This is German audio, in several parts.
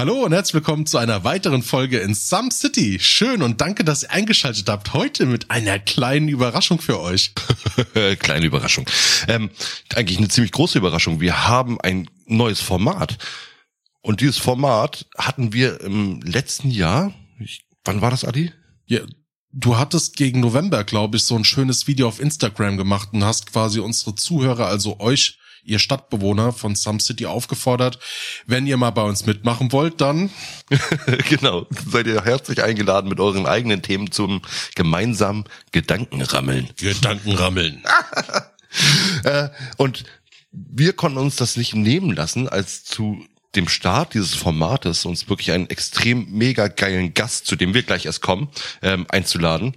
Hallo und herzlich willkommen zu einer weiteren Folge in Some City. Schön und danke, dass ihr eingeschaltet habt. Heute mit einer kleinen Überraschung für euch. Kleine Überraschung. Ähm, eigentlich eine ziemlich große Überraschung. Wir haben ein neues Format. Und dieses Format hatten wir im letzten Jahr. Ich, wann war das, Adi? Ja, du hattest gegen November, glaube ich, so ein schönes Video auf Instagram gemacht und hast quasi unsere Zuhörer, also euch, ihr Stadtbewohner von Some City aufgefordert, wenn ihr mal bei uns mitmachen wollt, dann genau, seid ihr herzlich eingeladen mit euren eigenen Themen zum gemeinsamen Gedankenrammeln. Gedankenrammeln. äh, und wir konnten uns das nicht nehmen lassen, als zu dem Start dieses Formates uns wirklich einen extrem mega geilen Gast, zu dem wir gleich erst kommen, ähm, einzuladen.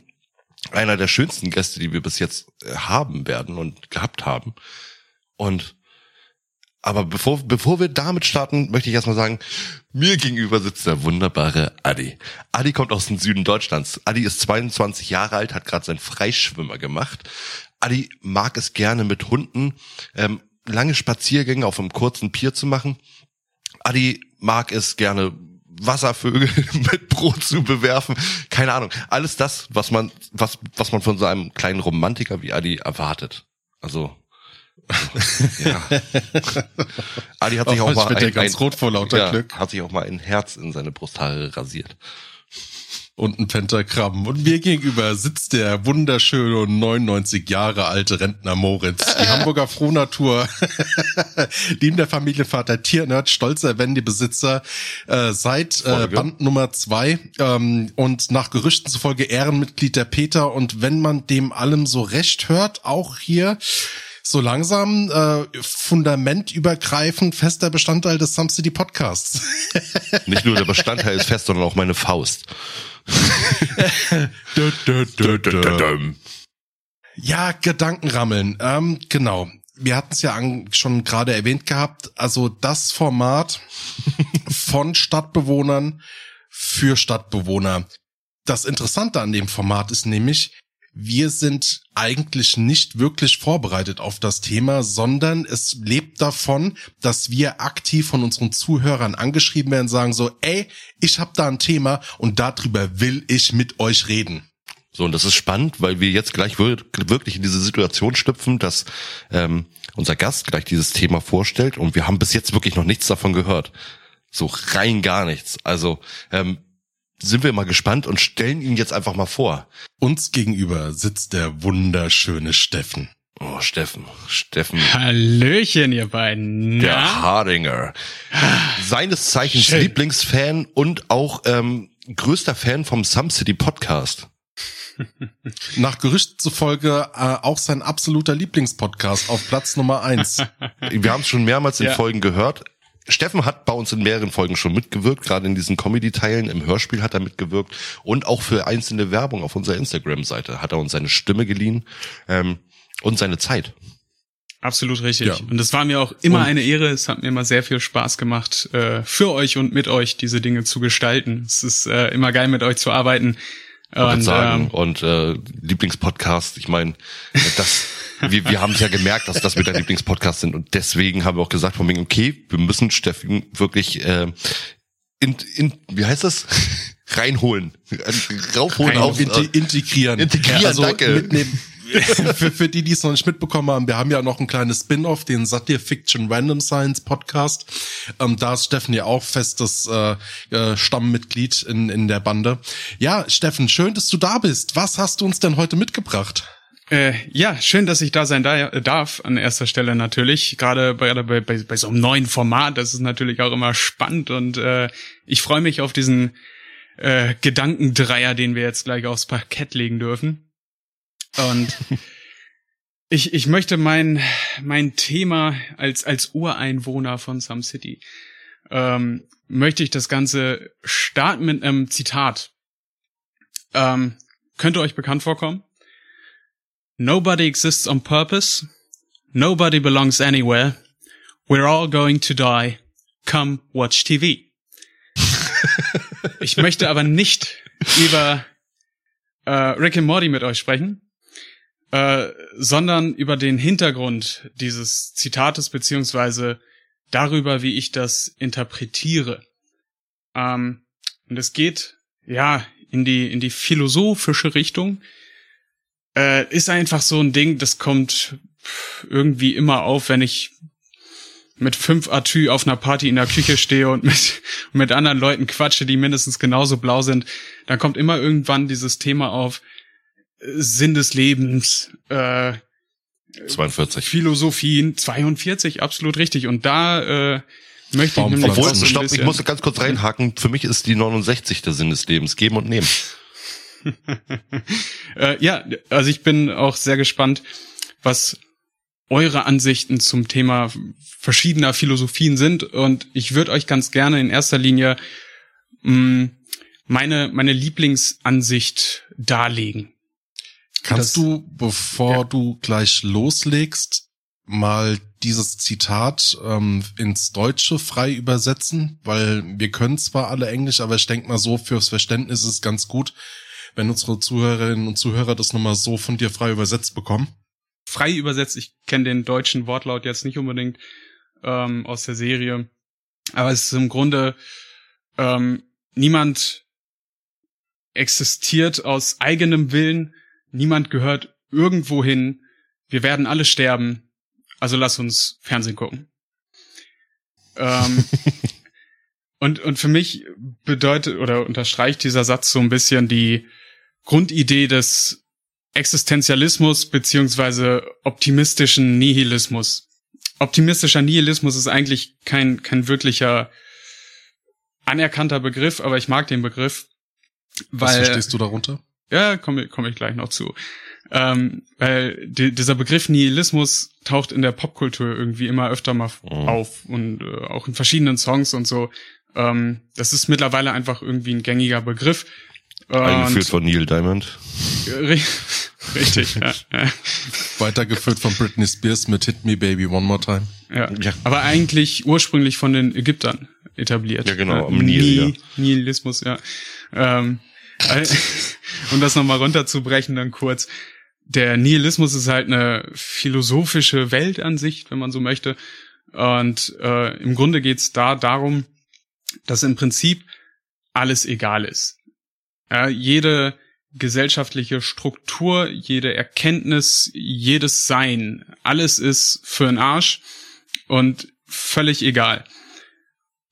Einer der schönsten Gäste, die wir bis jetzt äh, haben werden und gehabt haben. Und aber bevor, bevor wir damit starten, möchte ich erstmal sagen, mir gegenüber sitzt der wunderbare Adi. Adi kommt aus dem Süden Deutschlands. Adi ist 22 Jahre alt, hat gerade seinen Freischwimmer gemacht. Adi mag es gerne mit Hunden ähm, lange Spaziergänge auf einem kurzen Pier zu machen. Adi mag es gerne Wasservögel mit Brot zu bewerfen. Keine Ahnung. Alles das, was man, was, was man von so einem kleinen Romantiker wie Adi erwartet. Also ja. Adi hat sich auch, auch mal ein, ganz rot vor lauter ja, Glück. Hat sich auch mal ein Herz in seine Brusthaare rasiert. Und ein Pentagramm. Und mir gegenüber sitzt der wunderschöne und 99 Jahre alte Rentner Moritz. Die Hamburger Frohnatur. Lieben der Familienvater Tiernerd, stolzer Wendy-Besitzer, äh, seit äh, Band Nummer zwei ähm, und nach Gerüchten zufolge Ehrenmitglied der Peter. Und wenn man dem allem so recht hört, auch hier so langsam äh, fundamentübergreifend fester Bestandteil des Some City Podcasts. Nicht nur der Bestandteil ist fest, sondern auch meine Faust. ja, Gedankenrammeln. Ähm, genau. Wir hatten es ja schon gerade erwähnt gehabt. Also das Format von Stadtbewohnern für Stadtbewohner. Das Interessante an dem Format ist nämlich, wir sind eigentlich nicht wirklich vorbereitet auf das Thema, sondern es lebt davon, dass wir aktiv von unseren Zuhörern angeschrieben werden, sagen so, ey, ich habe da ein Thema und darüber will ich mit euch reden. So, und das ist spannend, weil wir jetzt gleich wirklich in diese Situation schlüpfen, dass ähm, unser Gast gleich dieses Thema vorstellt und wir haben bis jetzt wirklich noch nichts davon gehört. So rein gar nichts. Also ähm, sind wir mal gespannt und stellen ihn jetzt einfach mal vor. Uns gegenüber sitzt der wunderschöne Steffen. Oh, Steffen, Steffen. Hallöchen, ihr beiden. Na? Der Hardinger. Seines Zeichens Schön. Lieblingsfan und auch ähm, größter Fan vom Some City Podcast. Nach Gerücht zufolge äh, auch sein absoluter Lieblingspodcast auf Platz Nummer eins. Wir haben es schon mehrmals in ja. Folgen gehört. Steffen hat bei uns in mehreren Folgen schon mitgewirkt, gerade in diesen Comedy-Teilen. Im Hörspiel hat er mitgewirkt und auch für einzelne Werbung auf unserer Instagram-Seite hat er uns seine Stimme geliehen ähm, und seine Zeit. Absolut richtig. Ja. Und es war mir auch immer und eine Ehre. Es hat mir immer sehr viel Spaß gemacht, äh, für euch und mit euch diese Dinge zu gestalten. Es ist äh, immer geil, mit euch zu arbeiten. Und, sagen. Ähm, und äh, Lieblingspodcast, ich meine, das wir, wir haben es ja gemerkt, dass das mit der Lieblingspodcast sind und deswegen haben wir auch gesagt von wegen, okay, wir müssen Steffen wirklich äh, in, in, wie heißt das? reinholen, raufholen, auf, integrieren. Integrieren, ja, also danke. Mitnehmen. für, für die, die es noch nicht mitbekommen haben, wir haben ja noch ein kleines Spin-off, den Satire Fiction Random Science Podcast. Ähm, da ist Steffen ja auch festes äh, äh, Stammmitglied in, in der Bande. Ja, Steffen, schön, dass du da bist. Was hast du uns denn heute mitgebracht? Äh, ja, schön, dass ich da sein darf, an erster Stelle natürlich. Gerade bei, bei, bei, bei so einem neuen Format, das ist natürlich auch immer spannend und äh, ich freue mich auf diesen äh, Gedankendreier, den wir jetzt gleich aufs Parkett legen dürfen. Und ich, ich möchte mein, mein Thema als, als Ureinwohner von Some City, ähm, möchte ich das Ganze starten mit einem Zitat. Ähm, könnte euch bekannt vorkommen? Nobody exists on purpose. Nobody belongs anywhere. We're all going to die. Come watch TV. ich möchte aber nicht über äh, Rick and Morty mit euch sprechen, äh, sondern über den Hintergrund dieses Zitates beziehungsweise darüber, wie ich das interpretiere. Ähm, und es geht, ja, in die, in die philosophische Richtung. Äh, ist einfach so ein Ding, das kommt irgendwie immer auf, wenn ich mit fünf Atü auf einer Party in der Küche stehe und mit, mit anderen Leuten quatsche, die mindestens genauso blau sind, dann kommt immer irgendwann dieses Thema auf äh, Sinn des Lebens, äh, 42. Philosophien, 42, absolut richtig. Und da äh, möchte ich nämlich Obwohl, stopp, ich muss ganz kurz reinhaken. Für mich ist die 69 der Sinn des Lebens. Geben und nehmen. Äh, ja, also ich bin auch sehr gespannt, was eure Ansichten zum Thema verschiedener Philosophien sind. Und ich würde euch ganz gerne in erster Linie mh, meine, meine Lieblingsansicht darlegen. Kannst Das- du, bevor Ja. du gleich loslegst, mal dieses Zitat ähm, ins Deutsche frei übersetzen? Weil wir können zwar alle Englisch, aber ich denke mal so, fürs Verständnis ist es ganz gut, wenn unsere Zuhörerinnen und Zuhörer das nochmal so von dir frei übersetzt bekommen. Frei übersetzt, ich kenne den deutschen Wortlaut jetzt nicht unbedingt ähm, aus der Serie, aber es ist im Grunde ähm, niemand existiert aus eigenem Willen, niemand gehört irgendwo hin, wir werden alle sterben, also lass uns Fernsehen gucken. Ähm, und, und für mich bedeutet oder unterstreicht dieser Satz so ein bisschen die Grundidee des Existenzialismus beziehungsweise optimistischen Nihilismus. Optimistischer Nihilismus ist eigentlich kein, kein wirklicher anerkannter Begriff, aber ich mag den Begriff, Was weil verstehst du darunter? ja, komme komm ich gleich noch zu. Ähm, weil die, dieser Begriff Nihilismus taucht in der Popkultur irgendwie immer öfter mal Mhm. auf und äh, auch in verschiedenen Songs und so. Ähm, das ist mittlerweile einfach irgendwie ein gängiger Begriff. Eingeführt von Neil Diamond. Ri- Richtig, ja, Weitergeführt von Britney Spears mit Hit Me Baby One More Time. ja. Ja. Aber eigentlich ursprünglich von den Ägyptern etabliert. Ja, genau, Äh, am Nil, Ni- ja. Nihilismus, ja. Ähm, äh, um das nochmal runterzubrechen, dann kurz. Der Nihilismus ist halt eine philosophische Weltansicht, wenn man so möchte. Und äh, im Grunde geht's da darum, dass im Prinzip alles egal ist. Ja, jede gesellschaftliche Struktur, jede Erkenntnis, jedes Sein, alles ist für den Arsch und völlig egal.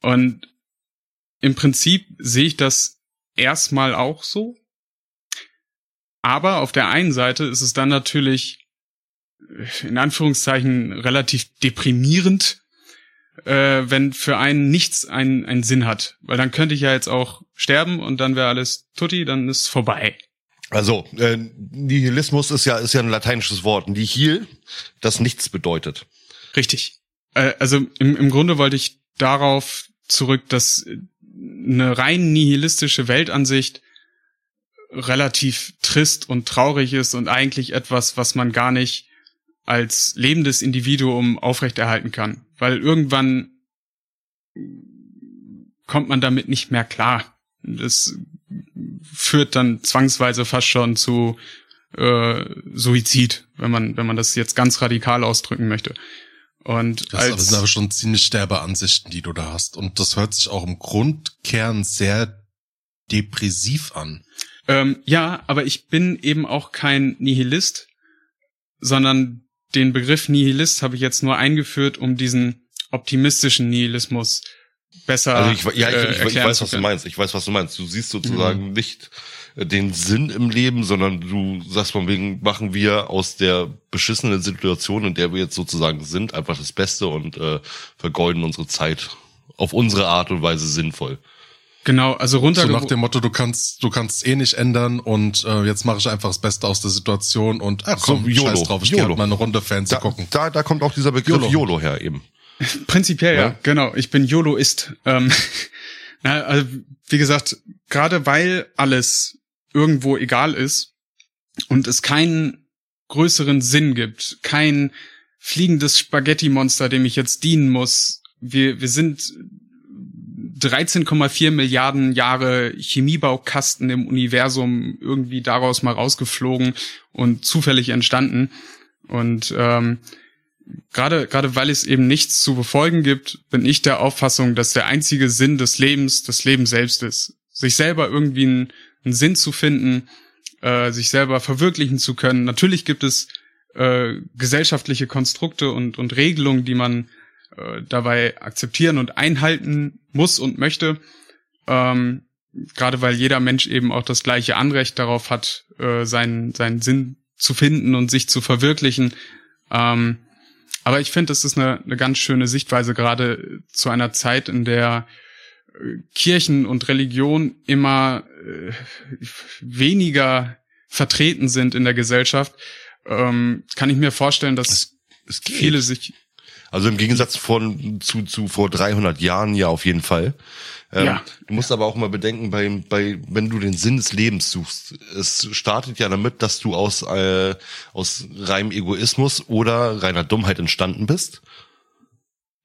Und im Prinzip sehe ich das erstmal auch so. Aber auf der einen Seite ist es dann natürlich in Anführungszeichen relativ deprimierend, äh, wenn für einen nichts einen, einen Sinn hat. Weil dann könnte ich ja jetzt auch sterben und dann wäre alles tutti, dann ist vorbei. Also, äh, Nihilismus ist ja, ist ja ein lateinisches Wort. Nihil, das nichts bedeutet. Richtig. Äh, also im, im Grunde wollte ich darauf zurück, dass eine rein nihilistische Weltansicht relativ trist und traurig ist und eigentlich etwas, was man gar nicht als lebendes Individuum aufrechterhalten kann. Weil irgendwann kommt man damit nicht mehr klar. Das führt dann zwangsweise fast schon zu äh, Suizid, wenn man, wenn man das jetzt ganz radikal ausdrücken möchte. Und Das, als, sind aber schon ziemlich derbe Ansichten, die du da hast. Und das hört sich auch im Grundkern sehr depressiv an. ähm, ja, aber ich bin eben auch kein Nihilist, sondern den Begriff Nihilist habe ich jetzt nur eingeführt, um diesen optimistischen Nihilismus besser Also ich, ja, ich, äh, ich, ich erklären weiß, zu was du meinst. Ich weiß, was du meinst. Du siehst sozusagen nicht äh, den Sinn im Leben, sondern du sagst von wegen, machen wir aus der beschissenen Situation, in der wir jetzt sozusagen sind, einfach das Beste und äh, vergeuden unsere Zeit auf unsere Art und Weise sinnvoll. Genau, also So runter nach dem Motto, du kannst, du kannst eh nicht ändern und äh, jetzt mache ich einfach das Beste aus der Situation und ach komm, So, YOLO, scheiß drauf, ich gehe YOLO. halt mal eine Runde Fernsehen Da, gucken. da, da kommt auch dieser Begriff YOLO. YOLO, her eben. Prinzipiell, ja. Ja. genau. Ich bin YOLOist. Ähm, na, also, wie gesagt, gerade weil alles irgendwo egal ist und es keinen größeren Sinn gibt, kein fliegendes Spaghetti-Monster, dem ich jetzt dienen muss. Wir, wir sind 13,4 Milliarden Jahre Chemiebaukasten im Universum irgendwie daraus mal rausgeflogen und zufällig entstanden. Und ähm, gerade, gerade weil es eben nichts zu befolgen gibt, bin ich der Auffassung, dass der einzige Sinn des Lebens das Leben selbst ist. Sich selber irgendwie einen, einen Sinn zu finden, äh, sich selber verwirklichen zu können. Natürlich gibt es äh, gesellschaftliche Konstrukte und, und Regelungen, die man äh, dabei akzeptieren und einhalten muss und möchte. Ähm, gerade weil jeder Mensch eben auch das gleiche Anrecht darauf hat, äh, seinen, seinen Sinn zu finden und sich zu verwirklichen. Ähm, aber ich finde, das ist eine, eine ganz schöne Sichtweise, gerade zu einer Zeit, in der äh, Kirchen und Religion immer äh, weniger vertreten sind in der Gesellschaft, ähm, kann ich mir vorstellen, dass es, es viele sich also im Gegensatz von zu, zu vor 300 Jahren ja auf jeden Fall. Ähm, ja. Du musst aber auch mal bedenken, bei, bei, wenn du den Sinn des Lebens suchst, es startet ja damit, dass du aus, äh, aus reinem Egoismus oder reiner Dummheit entstanden bist.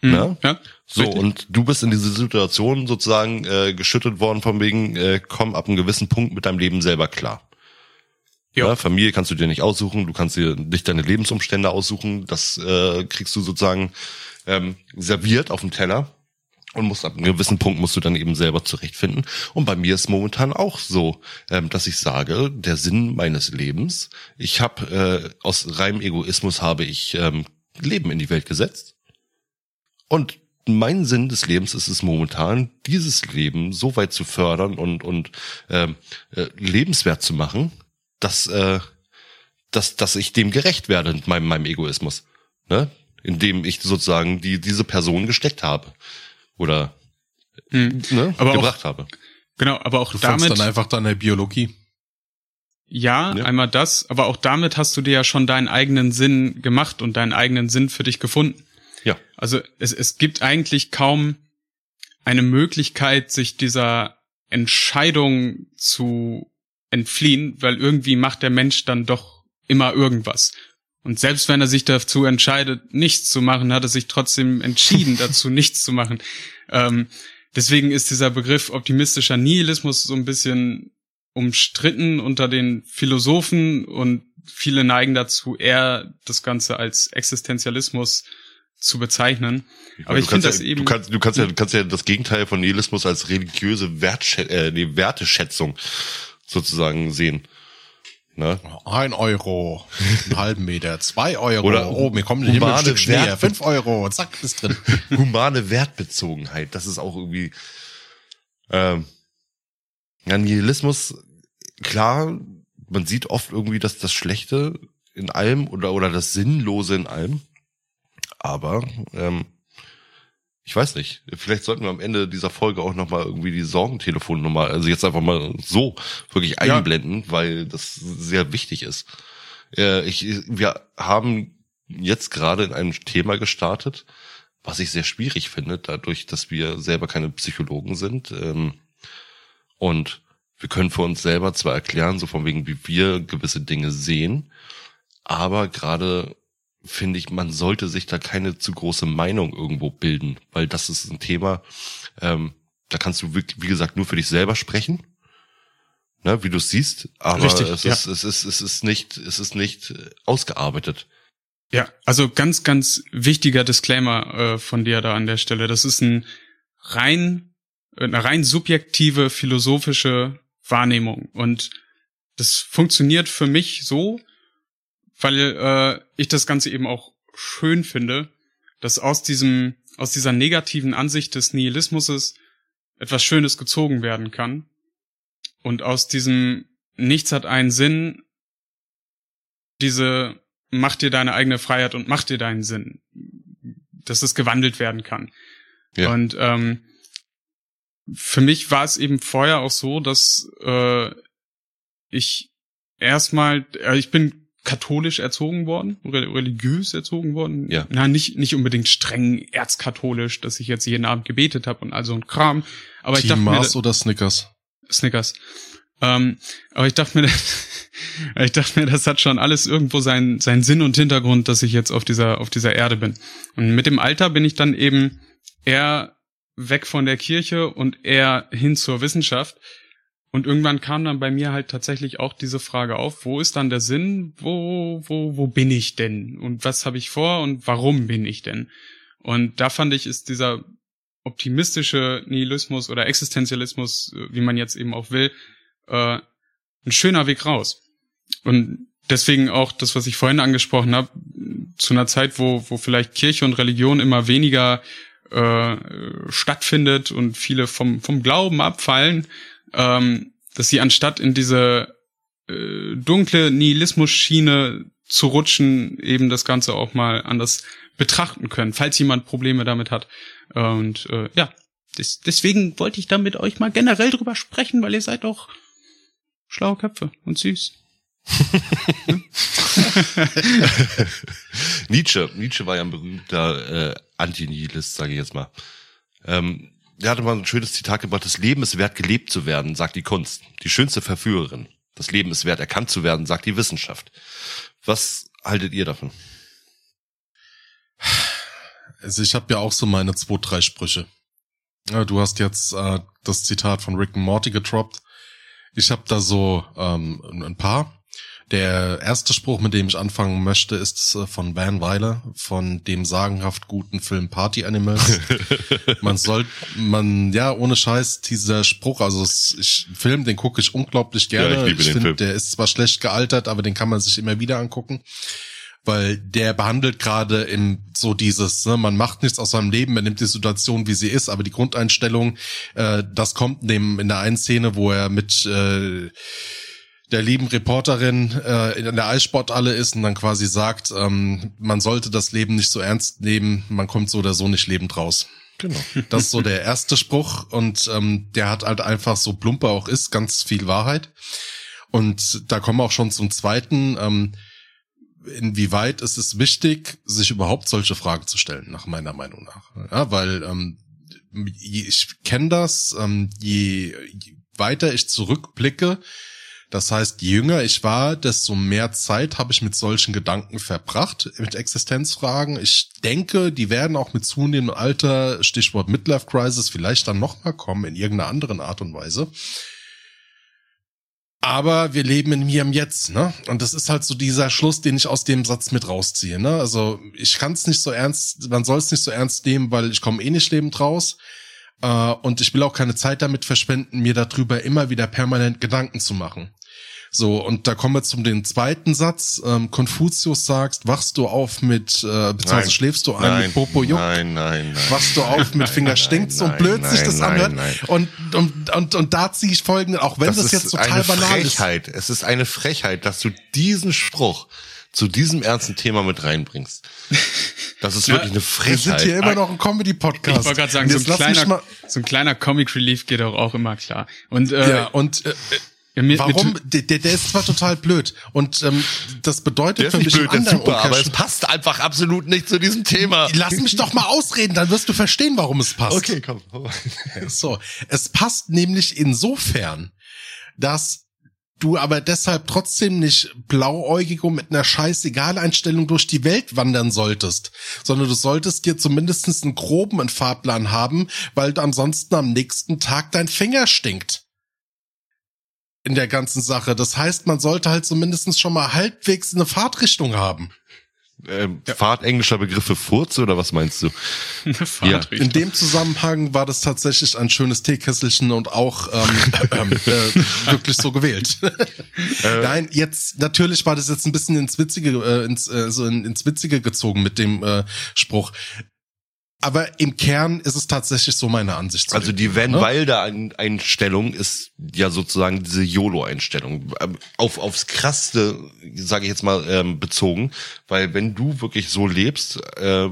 Mhm. Ja? ja? So, richtig. und du bist in diese Situation sozusagen äh, geschüttet worden von wegen, äh, komm ab einem gewissen Punkt mit deinem Leben selber klar. Ja. ja. Familie kannst du dir nicht aussuchen, du kannst dir nicht deine Lebensumstände aussuchen, das äh, kriegst du sozusagen ähm, serviert auf dem Teller und musst ab einem gewissen Punkt musst du dann eben selber zurechtfinden. Und bei mir ist momentan auch so, ähm, dass ich sage, der Sinn meines Lebens, ich habe äh, aus reinem Egoismus habe ich ähm, Leben in die Welt gesetzt. Und mein Sinn des Lebens ist es momentan, dieses Leben so weit zu fördern und, und ähm, äh, lebenswert zu machen, dass, äh, dass, dass ich dem gerecht werde mit meinem, meinem Egoismus. Ne? Indem ich sozusagen die, diese Person gesteckt habe. Oder mhm. ne, aber gebracht auch, habe. Genau, aber auch du damit. dann einfach deine Biologie. Ja, ja, einmal das, aber auch damit hast du dir ja schon deinen eigenen Sinn gemacht und deinen eigenen Sinn für dich gefunden. Ja. Also es, es gibt eigentlich kaum eine Möglichkeit, sich dieser Entscheidung zu entfliehen, weil irgendwie macht der Mensch dann doch immer irgendwas. Und selbst wenn er sich dazu entscheidet, nichts zu machen, hat er sich trotzdem entschieden, dazu nichts zu machen. Ähm, deswegen ist dieser Begriff optimistischer Nihilismus so ein bisschen umstritten unter den Philosophen und viele neigen dazu, eher das Ganze als Existenzialismus zu bezeichnen. Ich Aber ich finde ja, das eben. Du kannst, du kannst ja, du kannst ja das Gegenteil von Nihilismus als religiöse Wertschä äh, nee, Werteschätzung sozusagen sehen. Ne? Ein Euro, einen halben Meter, zwei Euro, Oder oh, mir kommt ein Stück Schnee, fünf Euro, zack, ist drin. Humane Wertbezogenheit, das ist auch irgendwie, ähm, ja, Nihilismus, klar, man sieht oft irgendwie dass das Schlechte in allem oder, oder das Sinnlose in allem, aber, ähm, ich weiß nicht. Vielleicht sollten wir am Ende dieser Folge auch nochmal irgendwie die Sorgentelefonnummer, also jetzt einfach mal so wirklich einblenden, ja. weil das sehr wichtig ist. Äh, ich, wir haben jetzt gerade in einem Thema gestartet, was ich sehr schwierig finde, dadurch, dass wir selber keine Psychologen sind. Ähm, und wir können für uns selber zwar erklären, so von wegen, wie wir gewisse Dinge sehen, aber gerade finde ich, man sollte sich da keine zu große Meinung irgendwo bilden, weil das ist ein Thema, ähm, da kannst du, wie, wie gesagt, nur für dich selber sprechen, ne, wie du es siehst, aber Richtig, es, ja. ist, es, ist, es ist nicht, es ist nicht äh, ausgearbeitet. Ja, also ganz, ganz wichtiger Disclaimer äh, von dir da an der Stelle. Das ist ein rein, eine rein subjektive philosophische Wahrnehmung und das funktioniert für mich so, weil äh, ich das Ganze eben auch schön finde, dass aus diesem, aus dieser negativen Ansicht des Nihilismus etwas Schönes gezogen werden kann. Und aus diesem Nichts hat einen Sinn, diese mach dir deine eigene Freiheit und mach dir deinen Sinn, dass es gewandelt werden kann. Ja. Und ähm, für mich war es eben vorher auch so, dass äh, ich erstmal, äh, ich bin katholisch erzogen worden, religiös erzogen worden. Ja. Na, nicht, nicht unbedingt streng erzkatholisch, dass ich jetzt jeden Abend gebetet habe und all so ein Kram. Aber Team ich dachte Mars mir, oder Snickers? Snickers. Ähm, aber ich dachte mir, ich dachte mir, das hat schon alles irgendwo seinen, seinen Sinn und Hintergrund, dass ich jetzt auf dieser, auf dieser Erde bin. Und mit dem Alter bin ich dann eben eher weg von der Kirche und eher hin zur Wissenschaft Und irgendwann kam dann bei mir halt tatsächlich auch diese Frage auf, wo ist dann der Sinn? Wo, wo, wo bin ich denn? Und was habe ich vor und warum bin ich denn? Und da fand ich, ist dieser optimistische Nihilismus oder Existenzialismus, äh, wie man jetzt eben auch will, äh, ein schöner Weg raus. Und deswegen auch das, was ich vorhin angesprochen habe, zu einer Zeit, wo, wo vielleicht Kirche und Religion immer weniger äh, stattfindet und viele vom, vom Glauben abfallen, ähm, dass sie anstatt in diese äh, dunkle Nihilismus-Schiene zu rutschen, eben das Ganze auch mal anders betrachten können, falls jemand Probleme damit hat. Und äh, ja, des, deswegen wollte ich da mit euch mal generell drüber sprechen, weil ihr seid doch schlaue Köpfe und süß. Nietzsche, Nietzsche war ja ein berühmter äh, Antinihilist, sage ich jetzt mal. Ähm, der hatte mal ein schönes Zitat gebracht, das Leben ist wert, gelebt zu werden, sagt die Kunst. Die schönste Verführerin. Das Leben ist wert, erkannt zu werden, sagt die Wissenschaft. Was haltet ihr davon? Also ich habe ja auch so meine zwei, drei Sprüche. Du hast jetzt äh, das Zitat von Rick and Morty getroppt. Ich habe da so ähm, ein paar. Der erste Spruch, mit dem ich anfangen möchte, ist äh, von Van Weiler, von dem sagenhaft guten Film Party Animals. man soll, man, ja, ohne Scheiß, dieser Spruch, also es, ich, Film, den gucke ich unglaublich gerne. Ja, ich liebe ich den find, Film. Der ist zwar schlecht gealtert, aber den kann man sich immer wieder angucken weil der behandelt gerade im so dieses, ne, man macht nichts aus seinem Leben, man nimmt die Situation, wie sie ist, aber die Grundeinstellung, äh, das kommt in, dem, in der einen Szene, wo er mit äh, der lieben Reporterin äh, in der Eissporthalle ist und dann quasi sagt, ähm, man sollte das Leben nicht so ernst nehmen, man kommt so oder so nicht lebend raus. Genau. Das ist so der erste Spruch und ähm, der hat halt einfach so plumper auch ist, ganz viel Wahrheit. Und da kommen wir auch schon zum zweiten. Ähm, inwieweit ist es wichtig, sich überhaupt solche Fragen zu stellen, nach meiner Meinung nach. Ja, weil ähm, ich kenne das, ähm, je, je weiter ich zurückblicke, das heißt, je jünger ich war, desto mehr Zeit habe ich mit solchen Gedanken verbracht, mit Existenzfragen. Ich denke, die werden auch mit zunehmendem Alter, Stichwort Midlife Crisis, vielleicht dann nochmal kommen in irgendeiner anderen Art und Weise. Aber wir leben in mir im Jetzt, ne? Und das ist halt so dieser Schluss, den ich aus dem Satz mit rausziehe, ne? Also ich kann es nicht so ernst, man soll es nicht so ernst nehmen, weil ich komme eh nicht lebend raus. Äh, und ich will auch keine Zeit damit verschwenden, mir darüber immer wieder permanent Gedanken zu machen. So, und da kommen wir zum den zweiten Satz. Ähm, Konfuzius sagt, wachst du auf mit, äh, beziehungsweise schläfst du ein Nein, mit Popo juckt? nein, nein, nein. wachst du auf mit Finger stinkt's und blöd sich das nein, anhört. nein. Und, und, und, und da ziehe ich folgende, auch wenn das, jetzt total banal ist. Frechheit. Es ist eine Frechheit, dass du diesen Spruch zu diesem ernsten Thema mit reinbringst. Das ist wirklich eine Wir Frechheit. sind hier immer noch ein Comedy-Podcast. Ich wollte gerade sagen, so ein, kleiner, so ein kleiner Comic Relief geht auch, auch immer klar. Und äh, ja, und äh, ja, mir, warum? Mir, Der, der der ist zwar total blöd und ähm, das bedeutet der ist für nicht mich blöd, ist anderen super, aber es passt einfach absolut nicht zu diesem Thema. Lass mich doch mal ausreden, dann wirst du verstehen, warum es passt. Okay, komm. So, es passt nämlich insofern, dass du aber deshalb trotzdem nicht blauäugig und mit einer scheißegal Einstellung durch die Welt wandern solltest, sondern du solltest dir zumindestens einen groben Fahrplan haben, weil du ansonsten am nächsten Tag dein Finger stinkt. In der ganzen Sache. Das heißt, man sollte halt zumindestens schon mal halbwegs eine Fahrtrichtung haben. Ähm, Fahrt englischer Begriff für Furze oder was meinst du? Fahrtrichtung. In dem Zusammenhang war das tatsächlich ein schönes Teekesselchen und auch ähm, äh, wirklich so gewählt. Nein, jetzt natürlich war das jetzt ein bisschen ins Witzige, äh, ins, äh, so in, ins Witzige gezogen mit dem äh, Spruch. Aber im Kern ist es tatsächlich so meine Ansicht. Also die Van ne? Wilder Ein- Einstellung ist ja sozusagen diese YOLO-Einstellung Ähm, auf aufs krasseste, sage ich jetzt mal ähm, bezogen, weil wenn du wirklich so lebst, äh,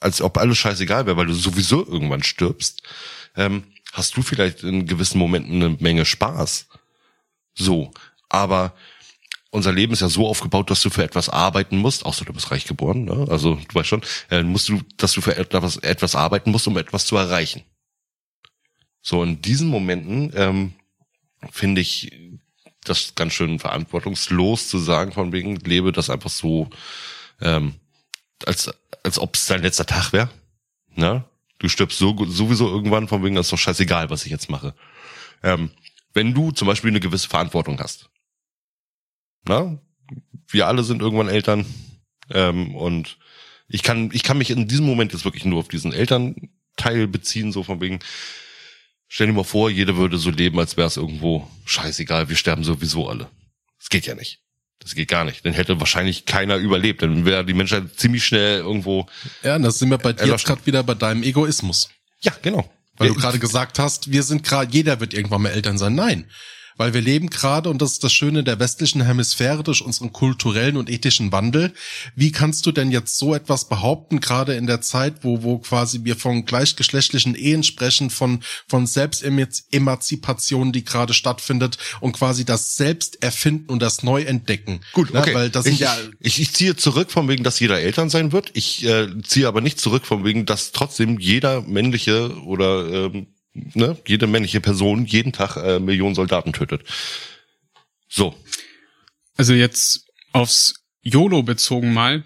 als ob alles scheißegal wäre, weil du sowieso irgendwann stirbst, ähm, hast du vielleicht in gewissen Momenten eine Menge Spaß. So, aber unser Leben ist ja so aufgebaut, dass du für etwas arbeiten musst, außer du bist reich geboren, ne? also du weißt schon, äh, musst du, dass du für etwas, etwas arbeiten musst, um etwas zu erreichen. So, in diesen Momenten ähm, finde ich das ganz schön verantwortungslos zu sagen, von wegen, lebe das einfach so, ähm, als, als ob es dein letzter Tag wäre. Ne? Du stirbst so, sowieso irgendwann, von wegen, das ist doch scheißegal, was ich jetzt mache. Ähm, wenn du zum Beispiel eine gewisse Verantwortung hast. Na? Wir alle sind irgendwann Eltern ähm, und ich kann, ich kann mich in diesem Moment jetzt wirklich nur auf diesen Elternteil beziehen, so von wegen, stell dir mal vor, jeder würde so leben, als wäre es irgendwo scheißegal, wir sterben sowieso alle. Das geht ja nicht. Das geht gar nicht. Dann hätte wahrscheinlich keiner überlebt. Dann wäre die Menschheit ziemlich schnell irgendwo. Ja, und das sind wir bei dir jetzt gerade wieder bei deinem Egoismus. Ja, genau. Weil du gerade gesagt hast, wir sind gerade, jeder wird irgendwann mal Eltern sein. Nein. Weil wir leben gerade, und das ist das Schöne der westlichen Hemisphäre durch unseren kulturellen und ethischen Wandel. Wie kannst du denn jetzt so etwas behaupten, gerade in der Zeit, wo, wo quasi wir von gleichgeschlechtlichen Ehen sprechen, von, von Selbstemanzipation, die gerade stattfindet und quasi das Selbsterfinden und das Neuentdecken. Gut, okay. Ne? Weil das ich, ja, ich, ich ziehe zurück von wegen, dass jeder Eltern sein wird. Ich äh, ziehe aber nicht zurück von wegen, dass trotzdem jeder männliche oder ähm, ne, jede männliche Person jeden Tag äh, Millionen Soldaten tötet. So. Also jetzt aufs YOLO bezogen mal.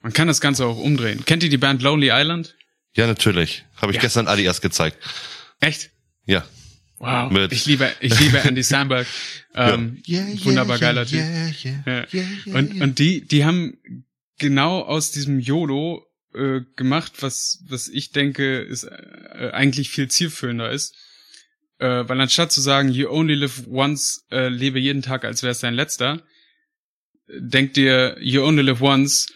Man kann das Ganze auch umdrehen. Kennt ihr die Band Lonely Island? Ja, natürlich. Habe ich Ja. gestern Adi erst gezeigt. Echt? Ja. Wow. Mit- ich liebe, ich liebe Andy Samberg. Ähm, wunderbar geiler Typ. Ja. Und, und die, die haben genau aus diesem YOLO äh, gemacht, was, was ich denke, ist äh, eigentlich viel zielführender ist. Äh, weil anstatt zu sagen, you only live once, äh, lebe jeden Tag, als wäre es dein letzter, denk dir, you only live once,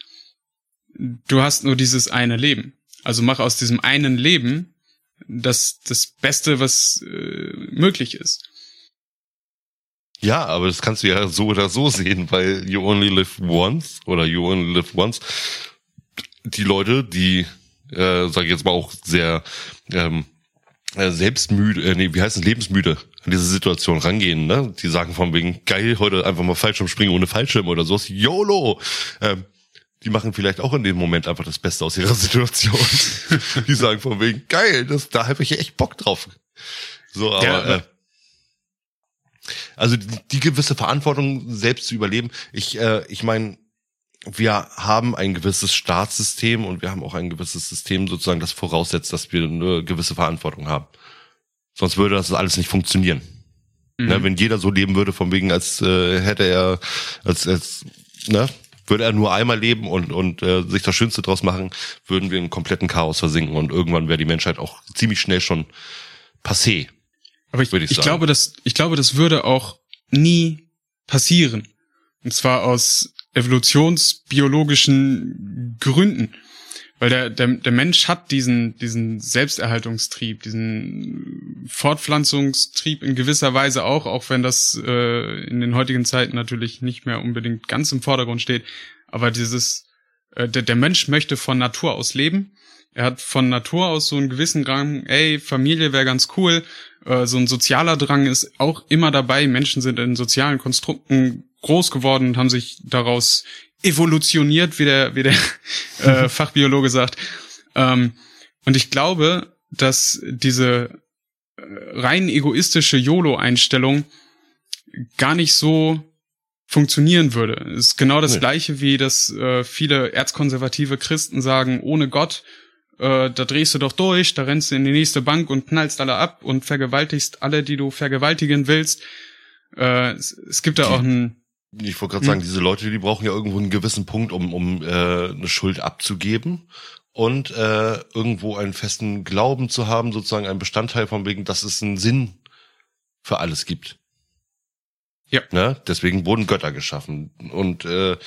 du hast nur dieses eine Leben. Also mach aus diesem einen Leben das, das Beste, was äh, möglich ist. Ja, aber das kannst du ja so oder so sehen, weil you only live once oder you only live once. Die Leute, die, äh, sag ich jetzt mal auch sehr ähm, äh, selbstmüde, äh, nee, wie heißt es, lebensmüde an diese Situation rangehen, ne? Die sagen von wegen, geil, heute einfach mal Fallschirm springen ohne Fallschirm oder so, YOLO! Ähm, die machen vielleicht auch in dem Moment einfach das Beste aus ihrer Situation. die sagen von wegen, geil, das, da habe ich echt Bock drauf. So, aber Ja, äh, also die, die gewisse Verantwortung selbst zu überleben. Ich, äh, ich meine, wir haben ein gewisses Staatssystem und wir haben auch ein gewisses System sozusagen, das voraussetzt, dass wir eine gewisse Verantwortung haben. Sonst würde das alles nicht funktionieren. Mhm. Ne, wenn jeder so leben würde, von wegen, als äh, hätte er, als, als, ne, würde er nur einmal leben und, und äh, sich das Schönste draus machen, würden wir in kompletten Chaos versinken und irgendwann wäre die Menschheit auch ziemlich schnell schon passé. Aber ich, würde ich ich, sagen. glaube, das, ich glaube, das würde auch nie passieren. Und zwar aus evolutionsbiologischen Gründen. Weil der, der, der Mensch hat diesen, diesen Selbsterhaltungstrieb, diesen Fortpflanzungstrieb in gewisser Weise auch, auch wenn das äh, in den heutigen Zeiten natürlich nicht mehr unbedingt ganz im Vordergrund steht. Aber dieses, äh, der, der Mensch möchte von Natur aus leben. Er hat von Natur aus so einen gewissen Drang, ey, Familie wäre ganz cool. Äh, so ein sozialer Drang ist auch immer dabei. Menschen sind in sozialen Konstrukten groß geworden und haben sich daraus evolutioniert, wie der, wie der äh, Fachbiologe sagt. Ähm, und ich glaube, dass diese äh, rein egoistische YOLO-Einstellung gar nicht so funktionieren würde. Es ist genau das Nee. gleiche wie das äh, viele erzkonservative Christen sagen, ohne Gott, äh, da drehst du doch durch, da rennst du in die nächste Bank und knallst alle ab und vergewaltigst alle, die du vergewaltigen willst. Äh, es, es gibt da auch ein Ich wollte gerade sagen, diese Leute, die brauchen ja irgendwo einen gewissen Punkt, um, um äh, eine Schuld abzugeben und äh, irgendwo einen festen Glauben zu haben, sozusagen ein Bestandteil von wegen, dass es einen Sinn für alles gibt. Ja. Ne? Deswegen wurden Götter geschaffen. Und äh,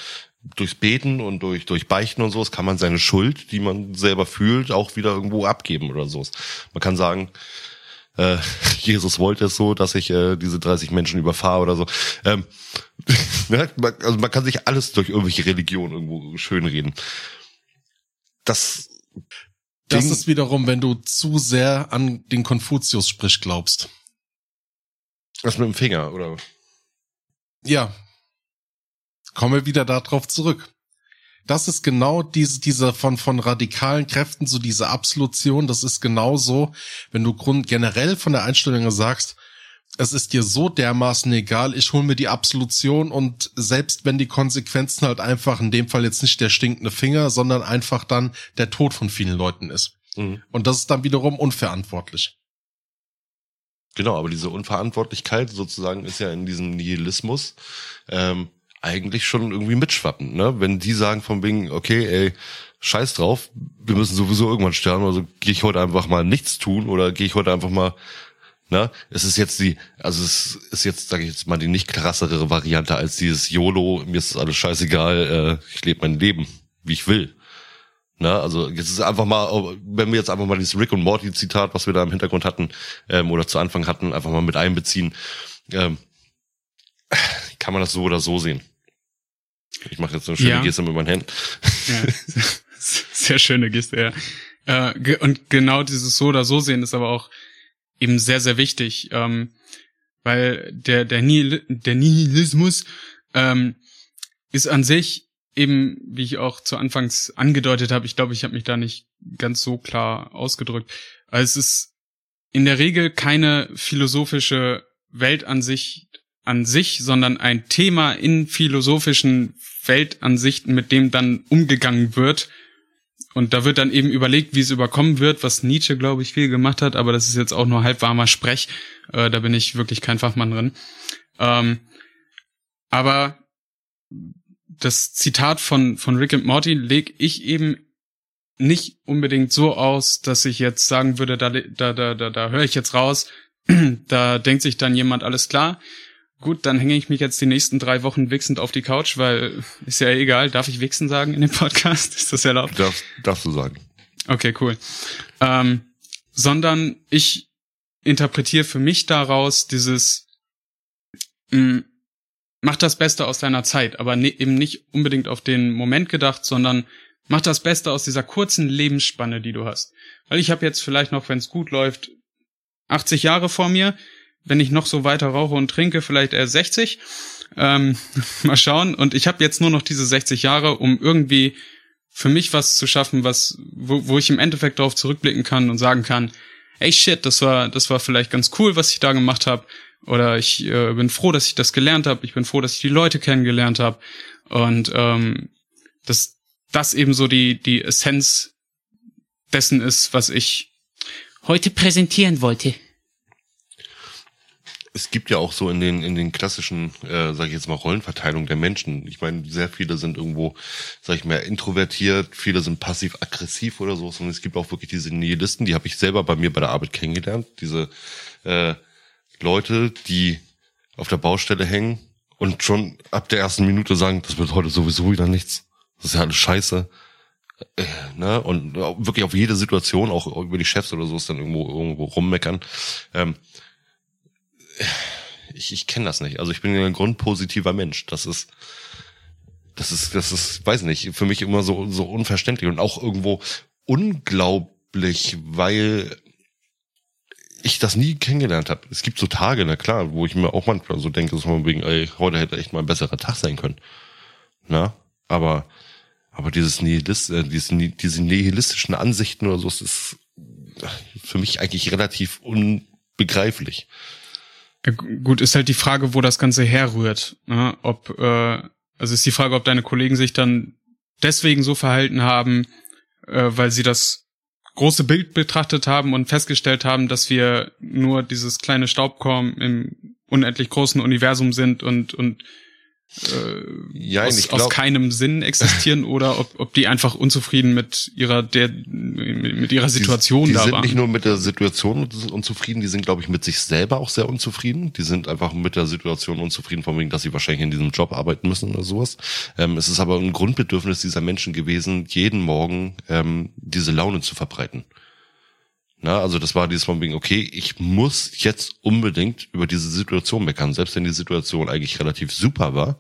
durchs Beten und durch, durch Beichten und sowas kann man seine Schuld, die man selber fühlt, auch wieder irgendwo abgeben oder so. Man kann sagen, äh, Jesus wollte es so, dass ich äh, diese 30 Menschen überfahre oder so. Ähm, ne? man, also man kann sich alles durch irgendwelche Religionen irgendwo schönreden. Das, Das Ding- ist wiederum, wenn du zu sehr an den Konfuzius-Sprich glaubst. das mit dem Finger, oder? Ja. Kommen wir wieder darauf zurück. Das ist genau diese, diese von, von radikalen Kräften, so diese Absolution, das ist genauso, wenn du grund, generell von der Einstellung sagst, es ist dir so dermaßen egal, ich hol mir die Absolution und selbst wenn die Konsequenzen halt einfach in dem Fall jetzt nicht der stinkende Finger, sondern einfach dann der Tod von vielen Leuten ist. Mhm. Und das ist dann wiederum unverantwortlich. Genau, aber diese Unverantwortlichkeit sozusagen ist ja in diesem Nihilismus ähm, eigentlich schon irgendwie mitschwappen. Ne? Wenn die sagen von wegen, okay, ey, scheiß drauf, wir müssen sowieso irgendwann sterben, also gehe ich heute einfach mal nichts tun oder gehe ich heute einfach mal Ne? Es ist jetzt die, also es ist jetzt, sage ich jetzt mal, die nicht krassere Variante als dieses YOLO, mir ist alles scheißegal, äh, ich lebe mein Leben, wie ich will. Ne? Also jetzt ist einfach mal, wenn wir jetzt einfach mal dieses Rick und Morty Zitat, was wir da im Hintergrund hatten, ähm, oder zu Anfang hatten, einfach mal mit einbeziehen, ähm, kann man das so oder so sehen. Ich mache jetzt eine schöne ja. Geste mit meinen Händen. Ja, sehr schöne Geste, ja. Äh, und genau dieses so oder so sehen ist aber auch eben sehr, sehr wichtig, ähm, weil der, der, Nihil der Nihilismus ähm, ist an sich eben, wie ich auch zu Anfangs angedeutet habe, ich glaube, ich habe mich da nicht ganz so klar ausgedrückt. Also es ist in der Regel keine philosophische Weltansicht an sich, sondern ein Thema in philosophischen Weltansichten, mit dem dann umgegangen wird und da wird dann eben überlegt, wie es überkommen wird, was Nietzsche, glaube ich, viel gemacht hat, aber das ist jetzt auch nur halb warmer Sprech. Äh, da bin ich wirklich kein Fachmann drin. Ähm, aber das Zitat von, von Rick and Morty lege ich eben nicht unbedingt so aus, dass ich jetzt sagen würde, da, da, da, da, da höre ich jetzt raus, da denkt sich dann jemand, alles klar, Gut, dann hänge ich mich jetzt die nächsten drei Wochen wichsend auf die Couch, weil ist ja egal. Darf ich wichsen sagen in dem Podcast? Ist das erlaubt? Darf, darfst du sagen. Okay, cool. Ähm, sondern ich interpretiere für mich daraus dieses mh, mm, mach das Beste aus deiner Zeit, aber ne, eben nicht unbedingt auf den Moment gedacht, sondern mach das Beste aus dieser kurzen Lebensspanne, die du hast. Weil ich habe jetzt vielleicht noch, wenn es gut läuft, 80 Jahre vor mir wenn ich noch so weiter rauche und trinke, vielleicht eher 60. Ähm, mal schauen. Und ich habe jetzt nur noch diese 60 Jahre, um irgendwie für mich was zu schaffen, was, wo, wo ich im Endeffekt darauf zurückblicken kann und sagen kann, ey shit, das war, das war vielleicht ganz cool, was ich da gemacht habe. Oder ich äh, bin froh, dass ich das gelernt habe. Ich bin froh, dass ich die Leute kennengelernt habe. Und ähm, dass das eben so die, die Essenz dessen ist, was ich heute präsentieren wollte es gibt ja auch so in den in den klassischen, äh, sage ich jetzt mal Rollenverteilung der Menschen. Ich meine, sehr viele sind irgendwo, sage ich mal, introvertiert, viele sind passiv-aggressiv oder so. Und es gibt auch wirklich diese Nihilisten, die habe ich selber bei mir bei der Arbeit kennengelernt. Diese äh, Leute, die auf der Baustelle hängen und schon ab der ersten Minute sagen, das wird heute sowieso wieder nichts. Das ist ja alles Scheiße. Äh, ne? Und wirklich auf jede Situation, auch über die Chefs oder so, ist dann irgendwo irgendwo rummeckern. Ähm, ich, ich kenne das nicht. Also ich bin ein grundpositiver Mensch. Das ist, das ist, das ist, weiß nicht, für mich immer so, so unverständlich und auch irgendwo unglaublich, weil ich das nie kennengelernt habe. Es gibt so Tage, na klar, wo ich mir auch manchmal so denke, dass man wegen, ey, heute hätte echt mal ein besserer Tag sein können. Na, aber, aber dieses Nihilist, äh, diese, diese nihilistischen Ansichten oder so, das ist für mich eigentlich relativ unbegreiflich. Gut, ist halt die Frage, wo das Ganze herrührt. Ne? Ob, äh, also ist die Frage, ob deine Kollegen sich dann deswegen so verhalten haben, äh, weil sie das große Bild betrachtet haben und festgestellt haben, dass wir nur dieses kleine Staubkorn im unendlich großen Universum sind und, und äh, ja, aus, glaub, aus keinem Sinn existieren oder ob, ob die einfach unzufrieden mit ihrer der mit ihrer Situation die, die da sind waren. nicht nur mit der Situation unzufrieden, die sind glaube ich mit sich selber auch sehr unzufrieden. Die sind einfach mit der Situation unzufrieden, von wegen, dass sie wahrscheinlich in diesem Job arbeiten müssen oder sowas. Ähm, es ist aber ein Grundbedürfnis dieser Menschen gewesen, jeden Morgen ähm, diese Laune zu verbreiten. Na, also das war dieses von wegen, okay, ich muss jetzt unbedingt über diese Situation meckern. Selbst wenn die Situation eigentlich relativ super war,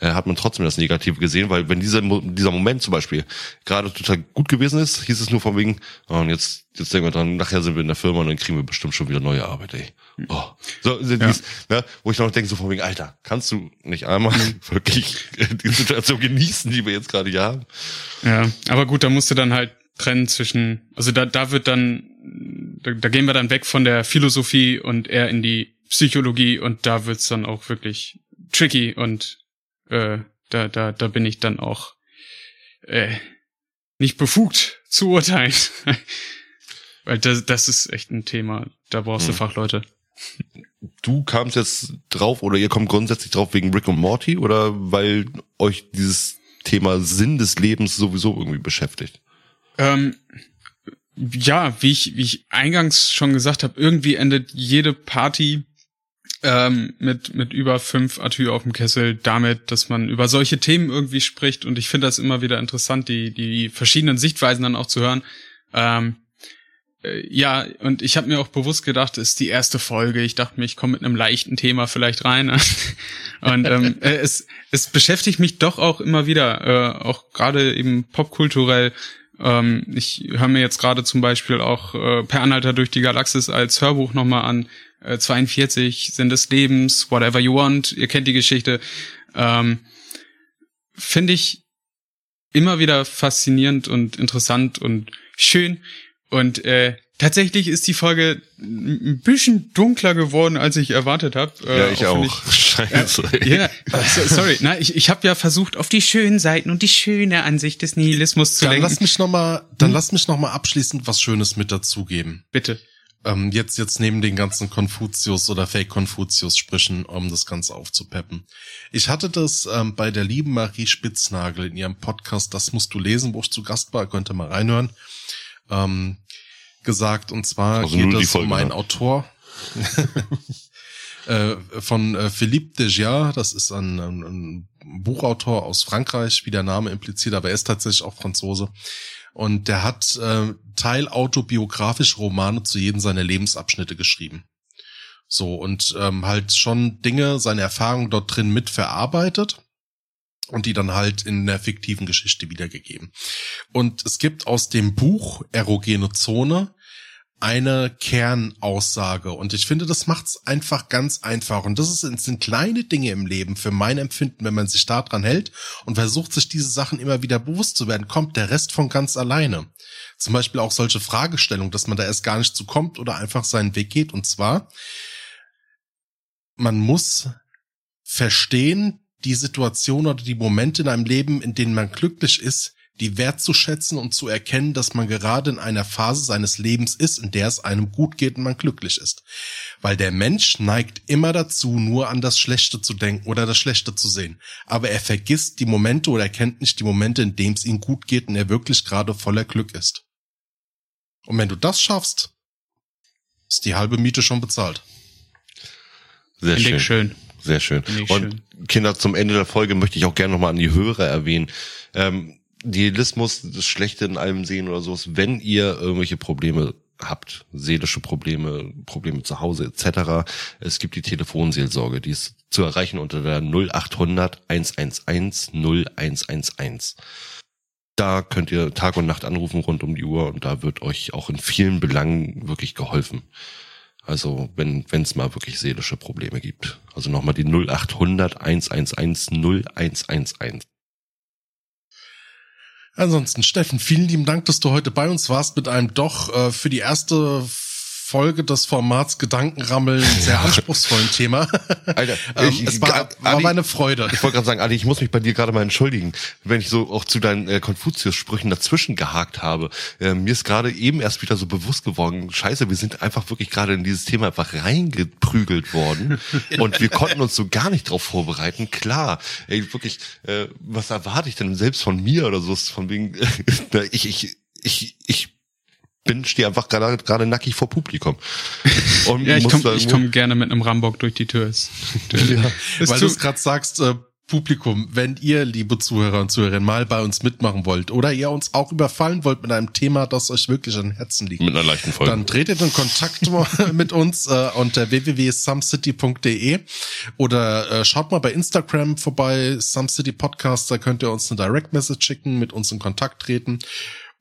äh, hat man trotzdem das Negative gesehen, weil wenn dieser, dieser Moment zum Beispiel gerade total gut gewesen ist, hieß es nur von wegen, oh, und jetzt, jetzt denken wir dran, nachher sind wir in der Firma und dann kriegen wir bestimmt schon wieder neue Arbeit, ey. Oh. So, ja. dies, ne, wo ich noch denke, so von wegen, Alter, kannst du nicht einmal wirklich die Situation genießen, die wir jetzt gerade hier haben? Ja, aber gut, da musst du dann halt trennen zwischen, also da, da wird dann, da, da gehen wir dann weg von der Philosophie und eher in die Psychologie und da wird's dann auch wirklich tricky und äh, da, da, da bin ich dann auch äh, nicht befugt zu urteilen. Weil das, das ist echt ein Thema. Da brauchst hm. du Fachleute. du kamst jetzt drauf oder ihr kommt grundsätzlich drauf wegen Rick und Morty oder weil euch dieses Thema Sinn des Lebens sowieso irgendwie beschäftigt? Ähm, ja, wie ich, wie ich eingangs schon gesagt habe, irgendwie endet jede Party ähm, mit, mit über fünf Atü auf dem Kessel damit, dass man über solche Themen irgendwie spricht. Und ich finde das immer wieder interessant, die, die verschiedenen Sichtweisen dann auch zu hören. Ähm, äh, ja, und ich habe mir auch bewusst gedacht, es ist die erste Folge. Ich dachte mir, ich komme mit einem leichten Thema vielleicht rein. und ähm, äh, es, es beschäftigt mich doch auch immer wieder, äh, auch gerade eben popkulturell. Ähm, ich höre mir jetzt gerade zum Beispiel auch äh, Per Anhalter durch die Galaxis als Hörbuch nochmal an. Äh, 42 Sinn des Lebens, Whatever You Want. Ihr kennt die Geschichte. Ähm, Finde ich immer wieder faszinierend und interessant und schön und äh, tatsächlich ist die Folge ein bisschen dunkler geworden, als ich erwartet habe. Äh, ja, ich auch. Ich, Scheiße. Äh, ja, sorry. Na, ich, ich habe ja versucht, auf die schönen Seiten und die schöne Ansicht des Nihilismus zu dann lenken. Lass mich noch mal, dann hm? lass mich noch mal abschließend was Schönes mit dazugeben. Bitte. Ähm, jetzt, jetzt neben den ganzen Konfuzius oder Fake-Konfuzius-Sprüchen, um das Ganze aufzupeppen. Ich hatte das ähm, bei der lieben Marie Spitznagel in ihrem Podcast, das musst du lesen, wo ich zu Gast war, könnt ihr mal reinhören ähm, gesagt. Und zwar also geht es um einen Autor äh, von äh, Philippe Degia. Das ist ein, ein, ein Buchautor aus Frankreich, wie der Name impliziert, aber er ist tatsächlich auch Franzose. Und der hat äh, teilautobiografische Romane zu jedem seiner Lebensabschnitte geschrieben. So, und ähm, halt schon Dinge, seine Erfahrungen dort drin mitverarbeitet und die dann halt in der fiktiven Geschichte wiedergegeben. Und es gibt aus dem Buch Erogene Zone eine Kernaussage und ich finde, das macht's einfach ganz einfach und das ist, sind kleine Dinge im Leben für mein Empfinden, wenn man sich daran hält und versucht, sich diese Sachen immer wieder bewusst zu werden, kommt der Rest von ganz alleine. Zum Beispiel auch solche Fragestellungen, dass man da erst gar nicht zu kommt oder einfach seinen Weg geht und zwar, man muss verstehen, die Situation oder die Momente in einem Leben, in denen man glücklich ist, die wertzuschätzen und zu erkennen, dass man gerade in einer Phase seines Lebens ist, in der es einem gut geht und man glücklich ist. Weil der Mensch neigt immer dazu, nur an das Schlechte zu denken oder das Schlechte zu sehen. Aber er vergisst die Momente oder erkennt nicht die Momente, in denen es ihm gut geht und er wirklich gerade voller Glück ist. Und wenn du das schaffst, ist die halbe Miete schon bezahlt. Sehr schön. schön. Sehr schön. Und schön. Kinder, zum Ende der Folge möchte ich auch gerne nochmal an die Hörer erwähnen. Ähm, Nihilismus, das Schlechte in allem sehen oder sowas, wenn ihr irgendwelche Probleme habt, seelische Probleme, Probleme zu Hause etc. Es gibt die Telefonseelsorge, die ist zu erreichen unter der 0800 111 0111. Da könnt ihr Tag und Nacht anrufen rund um die Uhr und da wird euch auch in vielen Belangen wirklich geholfen. Also wenn es mal wirklich seelische Probleme gibt. Also nochmal die 0800 111 0111. Ansonsten, Steffen, vielen lieben Dank, dass du heute bei uns warst mit einem doch äh, für die erste Folge des Formats Gedankenrammeln sehr anspruchsvollen Thema. Alter, ähm, ich, es war, war Adi, meine Freude. Ich wollte gerade sagen, Adi, ich muss mich bei dir gerade mal entschuldigen, wenn ich so auch zu deinen äh, Konfuzius-Sprüchen dazwischen gehakt habe. Äh, mir ist gerade eben erst wieder so bewusst geworden, scheiße, wir sind einfach wirklich gerade in dieses Thema einfach reingeprügelt worden und wir konnten uns so gar nicht drauf vorbereiten. Klar, ey, wirklich, äh, was erwarte ich denn selbst von mir oder so? Von wegen, ich, ich, ich, ich bin, stehe einfach gerade gerade nackig vor Publikum. Und ja, ich komme komm gerne mit einem Rambock durch die Tür. ja, weil du es gerade sagst, äh, Publikum, wenn ihr, liebe Zuhörer und Zuhörerinnen, mal bei uns mitmachen wollt oder ihr uns auch überfallen wollt mit einem Thema, das euch wirklich an Herzen liegt, mit einer leichten Folge. dann tretet in Kontakt mit uns äh, unter www.sumcity.de oder äh, schaut mal bei Instagram vorbei, Sumcity Podcast, da könnt ihr uns eine Direct Message schicken, mit uns in Kontakt treten.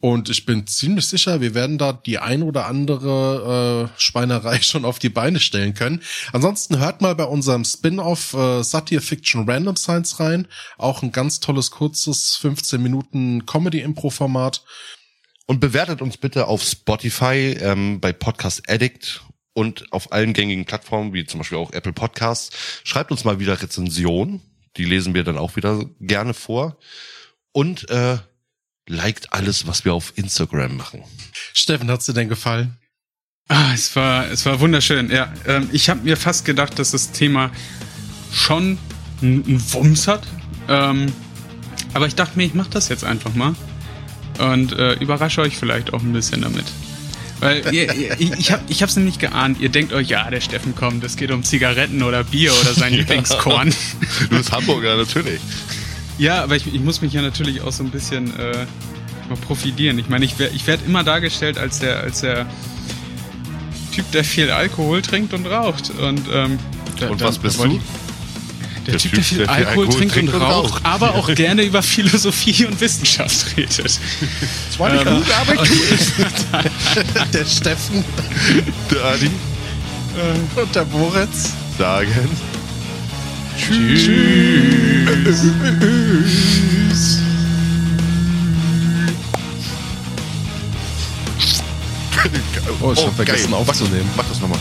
Und ich bin ziemlich sicher, wir werden da die ein oder andere äh, Schweinerei schon auf die Beine stellen können. Ansonsten hört mal bei unserem Spin-off äh, Satire Fiction Random Science rein. Auch ein ganz tolles, kurzes 15 Minuten Comedy-Impro-Format. Und bewertet uns bitte auf Spotify, ähm, bei Podcast Addict und auf allen gängigen Plattformen, wie zum Beispiel auch Apple Podcasts. Schreibt uns mal wieder Rezensionen. Die lesen wir dann auch wieder gerne vor. Und äh, liked alles, was wir auf Instagram machen. Steffen, hat's dir denn gefallen? Ah, es war, es war wunderschön. Ja, ähm, ich habe mir fast gedacht, dass das Thema schon einen Wumms hat. Ähm, aber ich dachte mir, ich mache das jetzt einfach mal und äh, überrasche euch vielleicht auch ein bisschen damit. Weil ihr, ihr, ich habe ich hab's nämlich geahnt, ihr denkt euch, ja, der Steffen kommt, es geht um Zigaretten oder Bier oder sein Lieblingskorn. Du bist Hamburger, natürlich. Ja, aber ich, ich muss mich ja natürlich auch so ein bisschen äh, mal profitieren. Ich meine, ich, ich werde immer dargestellt als der, als der Typ, der viel Alkohol trinkt und raucht. Und, ähm, da- Und da- was bist da du? ich- Der, Typ, der viel Alkohol, trinkt, und raucht, aber auch gerne über Philosophie und Wissenschaft redet. Das war eine Ähm, gute Arbeit. der Steffen Der Adi und der Moritz. sagen. Tschüss. Oh, ich hab vergessen geil. aufzunehmen. Mach, mach das nochmal.